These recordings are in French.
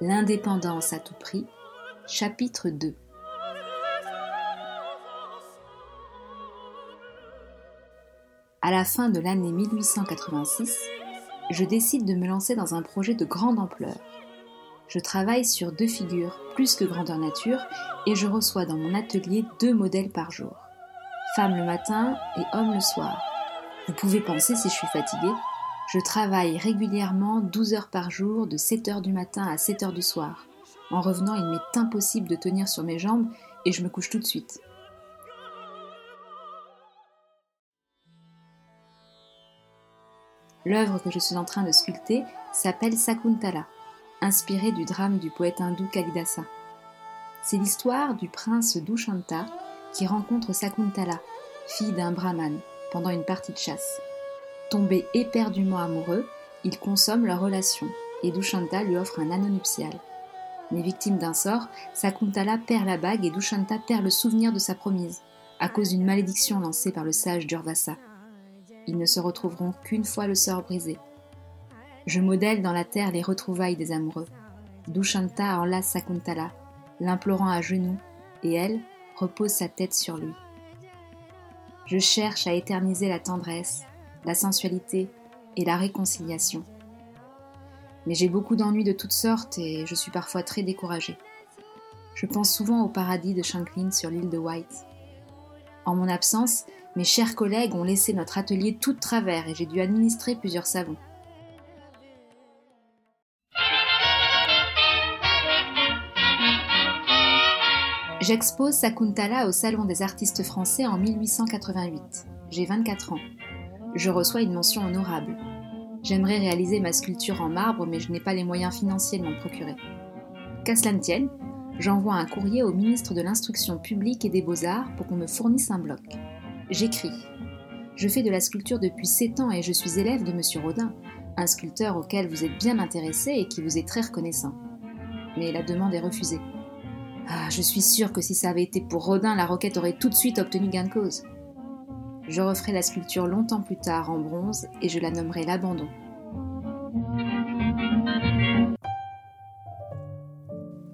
L'indépendance à tout prix, chapitre 2. À la fin de l'année 1886, je décide de me lancer dans un projet de grande ampleur. Je travaille sur deux figures plus que grandeur nature et je reçois dans mon atelier deux modèles par jour. Femme le matin et homme le soir. Vous pouvez penser si je suis fatiguée. Je travaille régulièrement 12 heures par jour de 7 heures du matin à 7 heures du soir. En revenant, il m'est impossible de tenir sur mes jambes et je me couche tout de suite. L'œuvre que je suis en train de sculpter s'appelle Sakuntala, inspirée du drame du poète hindou Kalidasa. C'est l'histoire du prince Dushanta qui rencontre Sakuntala, fille d'un brahman, pendant une partie de chasse. Tombé éperdument amoureux, ils consomment leur relation et Dushanta lui offre un anneau nuptial. Mais victime d'un sort, Sakuntala perd la bague et Dushanta perd le souvenir de sa promise, à cause d'une malédiction lancée par le sage Durvasa. Ils ne se retrouveront qu'une fois le sort brisé. Je modèle dans la terre les retrouvailles des amoureux. Dushanta enlace Sakuntala, l'implorant à genoux, et elle repose sa tête sur lui. Je cherche à éterniser la tendresse, la sensualité et la réconciliation. Mais j'ai beaucoup d'ennuis de toutes sortes et je suis parfois très découragée. Je pense souvent au paradis de Shanklin sur l'île de White. En mon absence, mes chers collègues ont laissé notre atelier tout de travers et j'ai dû administrer plusieurs savons. J'expose Sakuntala au Salon des artistes français en 1888. J'ai 24 ans. Je reçois une mention honorable. J'aimerais réaliser ma sculpture en marbre, mais je n'ai pas les moyens financiers de m'en procurer. Qu'à cela ne tienne, j'envoie un courrier au ministre de l'Instruction publique et des Beaux-Arts pour qu'on me fournisse un bloc. J'écris. Je fais de la sculpture depuis 7 ans et je suis élève de M. Rodin, un sculpteur auquel vous êtes bien intéressé et qui vous est très reconnaissant. Mais la demande est refusée. Ah, je suis sûre que si ça avait été pour Rodin, la roquette aurait tout de suite obtenu gain de cause. Je referai la sculpture longtemps plus tard en bronze et je la nommerai l'abandon.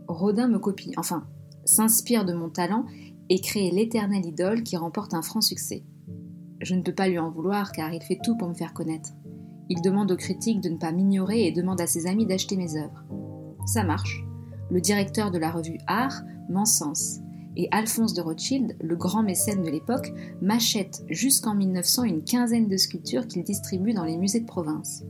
Rodin me copie, enfin, s'inspire de mon talent et créer l'éternelle idole qui remporte un franc succès. Je ne peux pas lui en vouloir car il fait tout pour me faire connaître. Il demande aux critiques de ne pas m'ignorer et demande à ses amis d'acheter mes œuvres. Ça marche. Le directeur de la revue Art m'encense et Alphonse de Rothschild, le grand mécène de l'époque, m'achète jusqu'en 1900 une quinzaine de sculptures qu'il distribue dans les musées de province.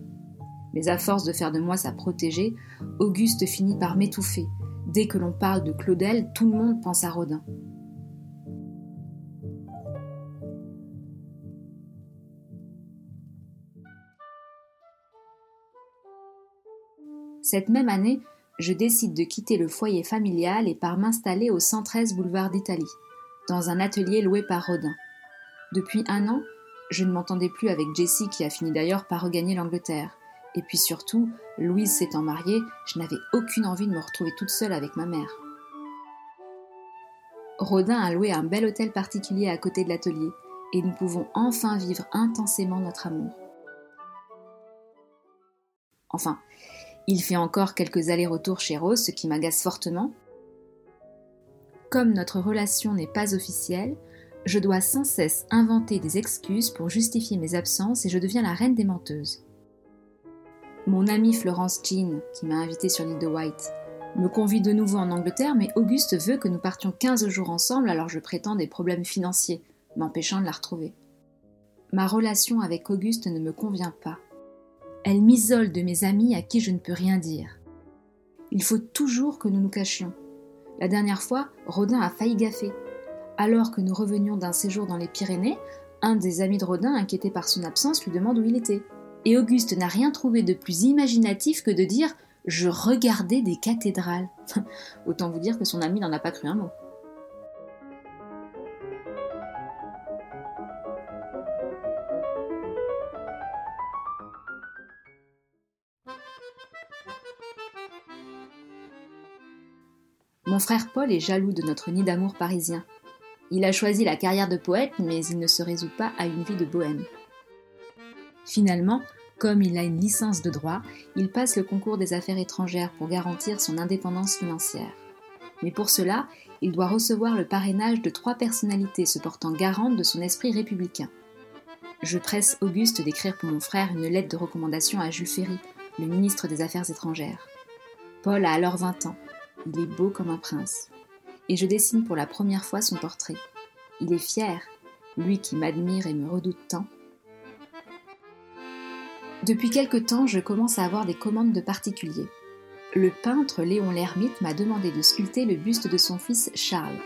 Mais à force de faire de moi sa protégée, Auguste finit par m'étouffer. Dès que l'on parle de Claudel, tout le monde pense à Rodin. Cette même année, je décide de quitter le foyer familial et par m'installer au 113 boulevard d'Italie, dans un atelier loué par Rodin. Depuis un an, je ne m'entendais plus avec Jessie qui a fini d'ailleurs par regagner l'Angleterre. Et puis surtout, Louise s'étant mariée, je n'avais aucune envie de me retrouver toute seule avec ma mère. Rodin a loué un bel hôtel particulier à côté de l'atelier, et nous pouvons enfin vivre intensément notre amour. Enfin, il fait encore quelques allers-retours chez Rose, ce qui m'agace fortement. Comme notre relation n'est pas officielle, je dois sans cesse inventer des excuses pour justifier mes absences et je deviens la reine des menteuses. Mon amie Florence Jean, qui m'a invitée sur l'île de White, me convie de nouveau en Angleterre, mais Auguste veut que nous partions 15 jours ensemble, alors je prétends des problèmes financiers, m'empêchant de la retrouver. Ma relation avec Auguste ne me convient pas. Elle m'isole de mes amis à qui je ne peux rien dire. Il faut toujours que nous nous cachions. La dernière fois, Rodin a failli gaffer. Alors que nous revenions d'un séjour dans les Pyrénées, un des amis de Rodin, inquiété par son absence, lui demande où il était. Et Auguste n'a rien trouvé de plus imaginatif que de dire Je regardais des cathédrales. Autant vous dire que son ami n'en a pas cru un mot. Mon frère Paul est jaloux de notre nid d'amour parisien. Il a choisi la carrière de poète, mais il ne se résout pas à une vie de bohème. Finalement, Comme il a une licence de droit, il passe le concours des affaires étrangères pour garantir son indépendance financière. Mais pour cela, il doit recevoir le parrainage de trois personnalités se portant garante de son esprit républicain. Je presse Auguste d'écrire pour mon frère une lettre de recommandation à Jules Ferry, le ministre des Affaires étrangères. Paul a alors 20 ans. Il est beau comme un prince. Et je dessine pour la première fois son portrait. Il est fier, lui qui m'admire et me redoute tant. Depuis quelque temps, je commence à avoir des commandes de particuliers. Le peintre Léon Lermite m'a demandé de sculpter le buste de son fils Charles.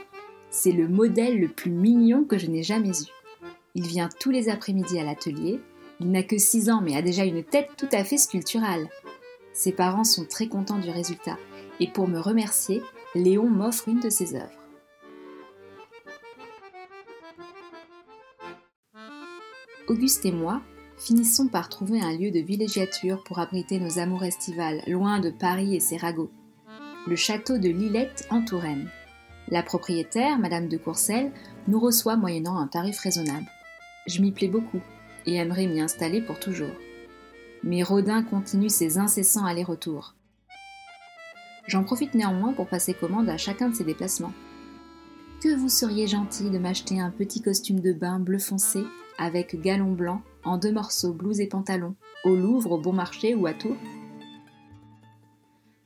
C'est le modèle le plus mignon que je n'ai jamais eu. Il vient tous les après-midi à l'atelier. Il n'a que 6 ans mais a déjà une tête tout à fait sculpturale. Ses parents sont très contents du résultat et pour me remercier, Léon m'offre une de ses œuvres. Auguste et moi finissons par trouver un lieu de villégiature pour abriter nos amours estivales, loin de Paris et ses ragots. Le château de Lillette en Touraine. La propriétaire, Madame de Courcelles, nous reçoit moyennant un tarif raisonnable. Je m'y plais beaucoup et aimerais m'y installer pour toujours. Mais Rodin continue ses incessants allers-retours. J'en profite néanmoins pour passer commande à chacun de ses déplacements. Que vous seriez gentil de m'acheter un petit costume de bain bleu foncé avec galon blanc en deux morceaux blouse et pantalon au Louvre, au Bon Marché ou à Tours?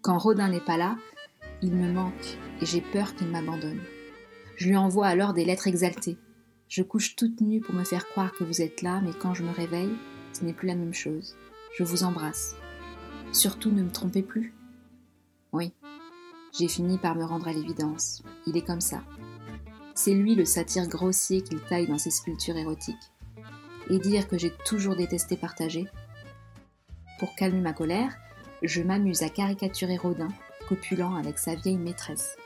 Quand Rodin n'est pas là, il me manque et j'ai peur qu'il m'abandonne. Je lui envoie alors des lettres exaltées. Je couche toute nue pour me faire croire que vous êtes là, mais quand je me réveille, ce n'est plus la même chose. Je vous embrasse. Surtout ne me trompez plus. Oui, j'ai fini par me rendre à l'évidence. Il est comme ça. C'est lui le satire grossier qu'il taille dans ses sculptures érotiques. Et dire que j'ai toujours détesté partager. Pour calmer ma colère, je m'amuse à caricaturer Rodin, copulant avec sa vieille maîtresse.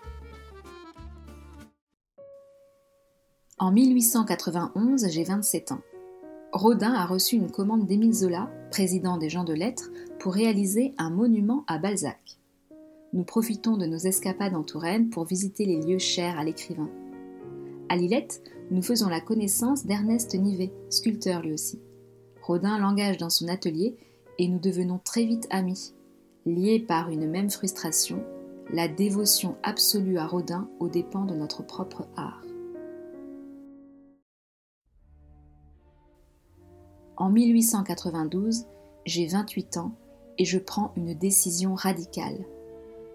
En 1891, j'ai 27 ans. Rodin a reçu une commande d'Émile Zola, président des gens de lettres, pour réaliser un monument à Balzac. Nous profitons de nos escapades en Touraine pour visiter les lieux chers à l'écrivain. À Lillette, nous faisons la connaissance d'Ernest Nivet, sculpteur lui aussi. Rodin l'engage dans son atelier et nous devenons très vite amis, liés par une même frustration, la dévotion absolue à Rodin aux dépens de notre propre art. En 1892, j'ai 28 ans et je prends une décision radicale.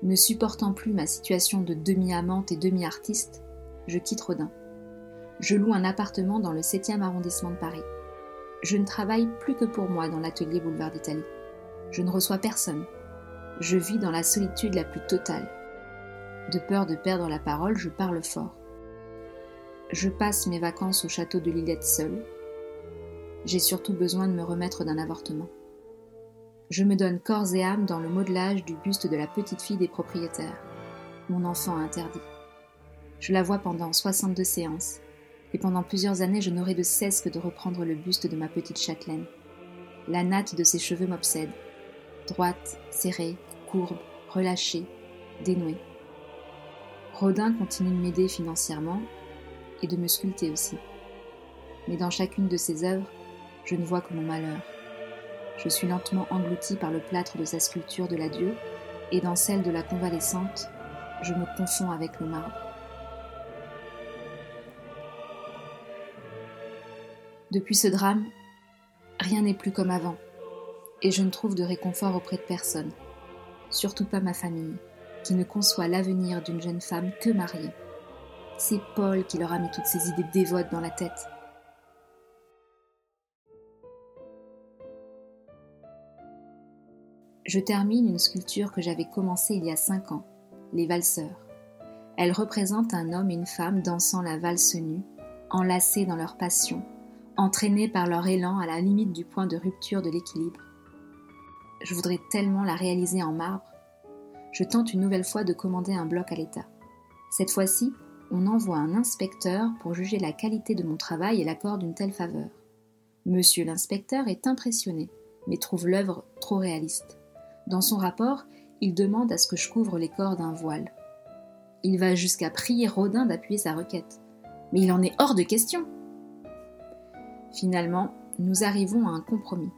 Ne supportant plus ma situation de demi-amante et demi-artiste, je quitte Rodin. Je loue un appartement dans le 7e arrondissement de Paris. Je ne travaille plus que pour moi dans l'atelier Boulevard d'Italie. Je ne reçois personne. Je vis dans la solitude la plus totale. De peur de perdre la parole, je parle fort. Je passe mes vacances au château de Lillette seule, j'ai surtout besoin de me remettre d'un avortement. Je me donne corps et âme dans le modelage du buste de la petite fille des propriétaires, mon enfant interdit. Je la vois pendant 62 séances, et pendant plusieurs années je n'aurai de cesse que de reprendre le buste de ma petite châtelaine. La natte de ses cheveux m'obsède, droite, serrée, courbe, relâchée, dénouée. Rodin continue de m'aider financièrement et de me sculpter aussi. Mais dans chacune de ses œuvres, je ne vois que mon malheur. Je suis lentement englouti par le plâtre de sa sculpture de l'adieu, et dans celle de la convalescente, je me confonds avec le marbre. Depuis ce drame, rien n'est plus comme avant, et je ne trouve de réconfort auprès de personne, surtout pas ma famille, qui ne conçoit l'avenir d'une jeune femme que mariée. C'est Paul qui leur a mis toutes ces idées dévotes dans la tête. Je termine une sculpture que j'avais commencée il y a cinq ans, Les Valseurs. Elle représente un homme et une femme dansant la valse nue, enlacés dans leur passion, entraînés par leur élan à la limite du point de rupture de l'équilibre. Je voudrais tellement la réaliser en marbre. Je tente une nouvelle fois de commander un bloc à l'État. Cette fois-ci, on envoie un inspecteur pour juger la qualité de mon travail et l'accorde une telle faveur. Monsieur l'inspecteur est impressionné, mais trouve l'œuvre trop réaliste. Dans son rapport, il demande à ce que je couvre les corps d'un voile. Il va jusqu'à prier Rodin d'appuyer sa requête. Mais il en est hors de question. Finalement, nous arrivons à un compromis.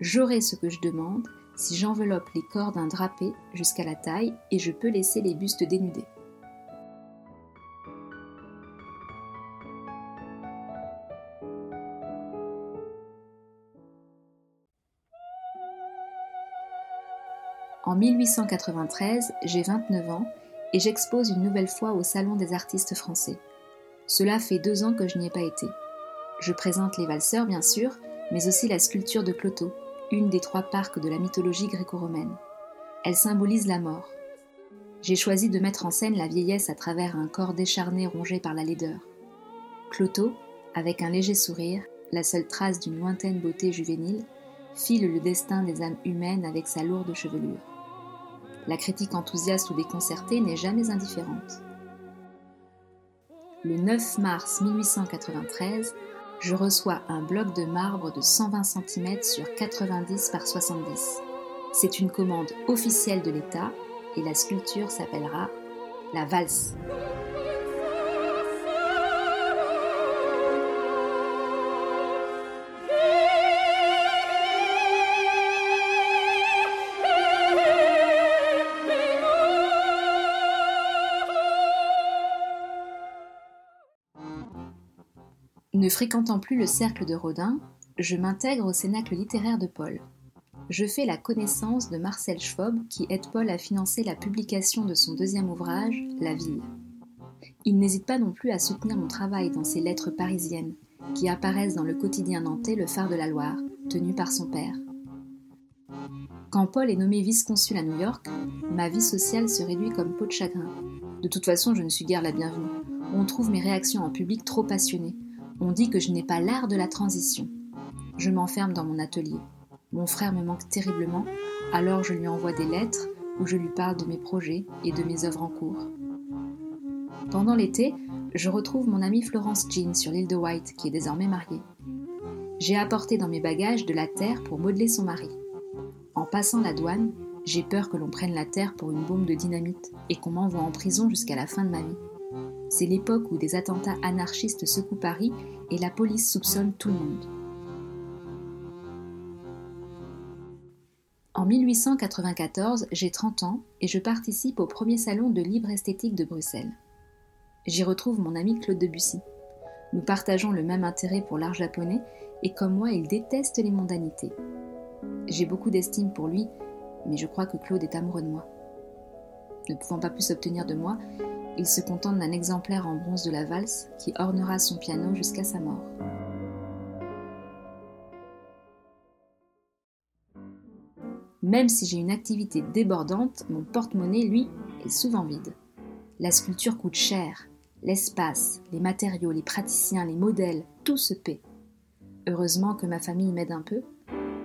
J'aurai ce que je demande si j'enveloppe les corps d'un drapé jusqu'à la taille et je peux laisser les bustes dénudés. En 1893, j'ai 29 ans et j'expose une nouvelle fois au Salon des artistes français. Cela fait deux ans que je n'y ai pas été. Je présente les valseurs, bien sûr, mais aussi la sculpture de Cloto, une des trois parcs de la mythologie gréco-romaine. Elle symbolise la mort. J'ai choisi de mettre en scène la vieillesse à travers un corps décharné rongé par la laideur. Cloto, avec un léger sourire, la seule trace d'une lointaine beauté juvénile, file le destin des âmes humaines avec sa lourde chevelure. La critique enthousiaste ou déconcertée n'est jamais indifférente. Le 9 mars 1893, je reçois un bloc de marbre de 120 cm sur 90 par 70. C'est une commande officielle de l'État et la sculpture s'appellera la valse. Ne fréquentant plus le cercle de Rodin, je m'intègre au Cénacle littéraire de Paul. Je fais la connaissance de Marcel Schwob qui aide Paul à financer la publication de son deuxième ouvrage, La ville. Il n'hésite pas non plus à soutenir mon travail dans ses lettres parisiennes, qui apparaissent dans le quotidien nantais Le Phare de la Loire, tenu par son père. Quand Paul est nommé vice-consul à New York, ma vie sociale se réduit comme peau de chagrin. De toute façon, je ne suis guère la bienvenue. On trouve mes réactions en public trop passionnées, on dit que je n'ai pas l'art de la transition. Je m'enferme dans mon atelier. Mon frère me manque terriblement, alors je lui envoie des lettres où je lui parle de mes projets et de mes œuvres en cours. Pendant l'été, je retrouve mon amie Florence Jean sur l'île de White, qui est désormais mariée. J'ai apporté dans mes bagages de la terre pour modeler son mari. En passant la douane, j'ai peur que l'on prenne la terre pour une bombe de dynamite et qu'on m'envoie en prison jusqu'à la fin de ma vie. C'est l'époque où des attentats anarchistes secouent Paris et la police soupçonne tout le monde. En 1894, j'ai 30 ans et je participe au premier salon de libre esthétique de Bruxelles. J'y retrouve mon ami Claude Debussy. Nous partageons le même intérêt pour l'art japonais et comme moi, il déteste les mondanités. J'ai beaucoup d'estime pour lui, mais je crois que Claude est amoureux de moi. Ne pouvant pas plus obtenir de moi, il se contente d'un exemplaire en bronze de la valse qui ornera son piano jusqu'à sa mort. Même si j'ai une activité débordante, mon porte-monnaie, lui, est souvent vide. La sculpture coûte cher. L'espace, les matériaux, les praticiens, les modèles, tout se paie. Heureusement que ma famille m'aide un peu.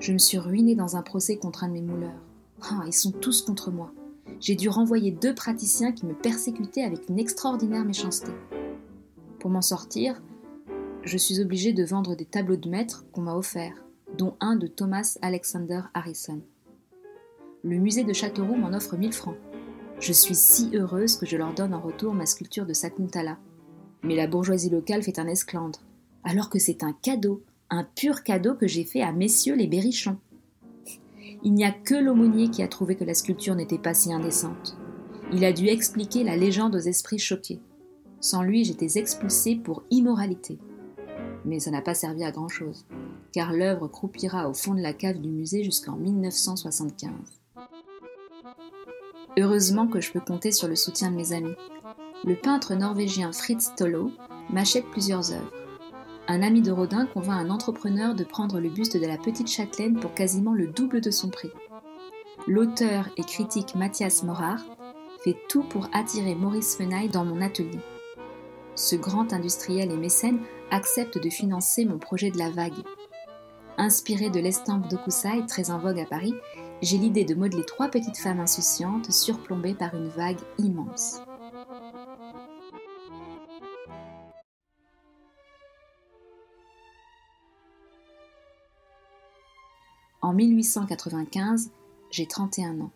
Je me suis ruinée dans un procès contre un de mes mouleurs. Ah, ils sont tous contre moi j'ai dû renvoyer deux praticiens qui me persécutaient avec une extraordinaire méchanceté. Pour m'en sortir, je suis obligée de vendre des tableaux de maître qu'on m'a offerts, dont un de Thomas Alexander Harrison. Le musée de Châteauroux m'en offre 1000 francs. Je suis si heureuse que je leur donne en retour ma sculpture de Sakuntala. Mais la bourgeoisie locale fait un esclandre, alors que c'est un cadeau, un pur cadeau que j'ai fait à messieurs les berrichons. Il n'y a que l'aumônier qui a trouvé que la sculpture n'était pas si indécente. Il a dû expliquer la légende aux esprits choqués. Sans lui, j'étais expulsée pour immoralité. Mais ça n'a pas servi à grand-chose, car l'œuvre croupira au fond de la cave du musée jusqu'en 1975. Heureusement que je peux compter sur le soutien de mes amis. Le peintre norvégien Fritz Tolo m'achète plusieurs œuvres un ami de Rodin convainc un entrepreneur de prendre le buste de la petite châtelaine pour quasiment le double de son prix. L'auteur et critique Mathias Morard fait tout pour attirer Maurice Fenaille dans mon atelier. Ce grand industriel et mécène accepte de financer mon projet de la vague. Inspiré de l'estampe d'Okusai, très en vogue à Paris, j'ai l'idée de modeler trois petites femmes insouciantes surplombées par une vague immense. En 1895, j'ai 31 ans.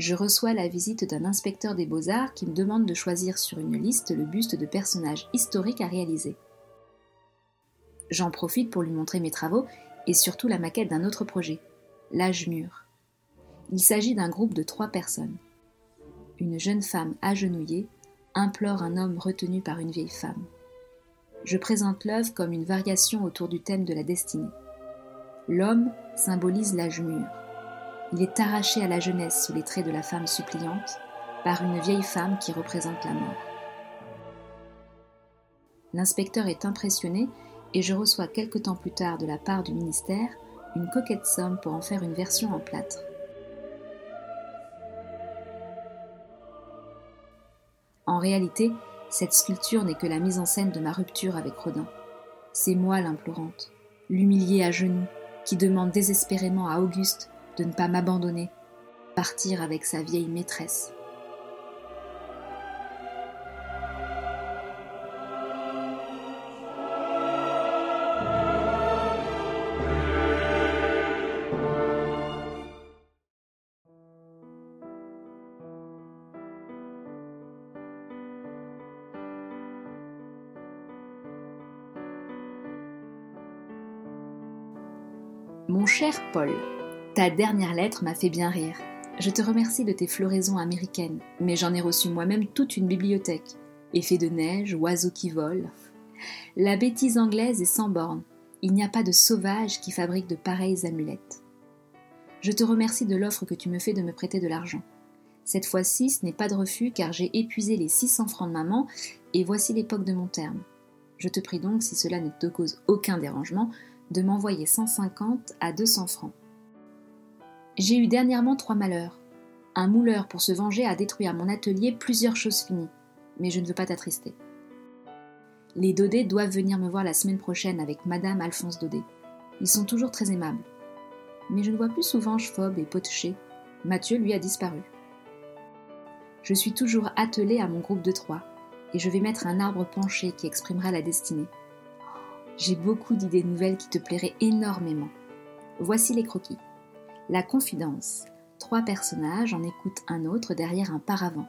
Je reçois la visite d'un inspecteur des beaux-arts qui me demande de choisir sur une liste le buste de personnages historiques à réaliser. J'en profite pour lui montrer mes travaux et surtout la maquette d'un autre projet, L'âge mûr. Il s'agit d'un groupe de trois personnes. Une jeune femme agenouillée implore un homme retenu par une vieille femme. Je présente l'œuvre comme une variation autour du thème de la destinée. L'homme symbolise l'âge mûr. Il est arraché à la jeunesse sous les traits de la femme suppliante par une vieille femme qui représente la mort. L'inspecteur est impressionné et je reçois quelque temps plus tard de la part du ministère une coquette somme pour en faire une version en plâtre. En réalité, cette sculpture n'est que la mise en scène de ma rupture avec Rodin. C'est moi l'implorante, l'humiliée à genoux, qui demande désespérément à Auguste de ne pas m'abandonner, partir avec sa vieille maîtresse. Mon cher Paul, ta dernière lettre m'a fait bien rire. Je te remercie de tes floraisons américaines, mais j'en ai reçu moi-même toute une bibliothèque. Effets de neige, oiseaux qui volent. La bêtise anglaise est sans borne. Il n'y a pas de sauvage qui fabrique de pareilles amulettes. Je te remercie de l'offre que tu me fais de me prêter de l'argent. Cette fois-ci, ce n'est pas de refus car j'ai épuisé les 600 francs de maman et voici l'époque de mon terme. Je te prie donc, si cela ne te cause aucun dérangement, de m'envoyer 150 à 200 francs. J'ai eu dernièrement trois malheurs. Un mouleur pour se venger a détruit à mon atelier plusieurs choses finies, mais je ne veux pas t'attrister. Les Daudet doivent venir me voir la semaine prochaine avec Madame Alphonse Daudet. Ils sont toujours très aimables. Mais je ne vois plus souvent Schwob et Potché. Mathieu, lui, a disparu. Je suis toujours attelée à mon groupe de trois, et je vais mettre un arbre penché qui exprimera la destinée. J'ai beaucoup d'idées nouvelles qui te plairaient énormément. Voici les croquis. La confidence. Trois personnages en écoutent un autre derrière un paravent.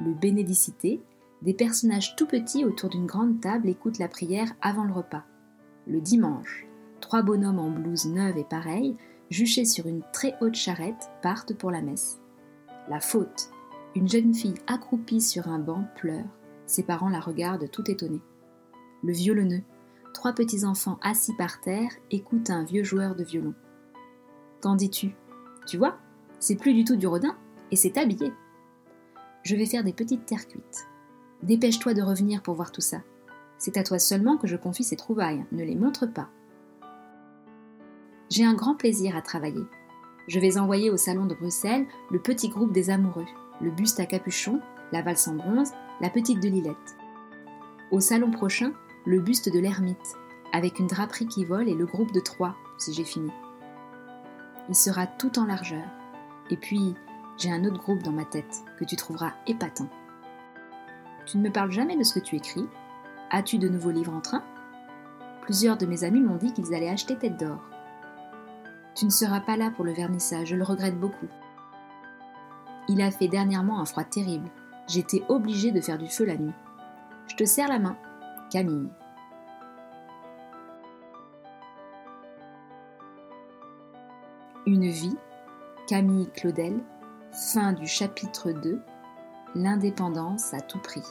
Le bénédicité. Des personnages tout petits autour d'une grande table écoutent la prière avant le repas. Le dimanche. Trois bonhommes en blouse neuve et pareille, juchés sur une très haute charrette, partent pour la messe. La faute. Une jeune fille accroupie sur un banc pleure. Ses parents la regardent tout étonnés. Le violonneux trois petits-enfants assis par terre écoutent un vieux joueur de violon. Qu'en dis-tu? Tu vois, c'est plus du tout du rodin, et c'est habillé. Je vais faire des petites terres cuites. Dépêche-toi de revenir pour voir tout ça. C'est à toi seulement que je confie ces trouvailles, ne les montre pas. J'ai un grand plaisir à travailler. Je vais envoyer au salon de Bruxelles le petit groupe des amoureux, le buste à capuchon, la valse en bronze, la petite de Lilette. Au salon prochain, le buste de l'ermite, avec une draperie qui vole et le groupe de trois, si j'ai fini. Il sera tout en largeur. Et puis, j'ai un autre groupe dans ma tête que tu trouveras épatant. Tu ne me parles jamais de ce que tu écris. As-tu de nouveaux livres en train? Plusieurs de mes amis m'ont dit qu'ils allaient acheter Tête d'Or. Tu ne seras pas là pour le vernissage, je le regrette beaucoup. Il a fait dernièrement un froid terrible. J'étais obligée de faire du feu la nuit. Je te serre la main Camille. Une vie, Camille Claudel, fin du chapitre 2, l'indépendance à tout prix.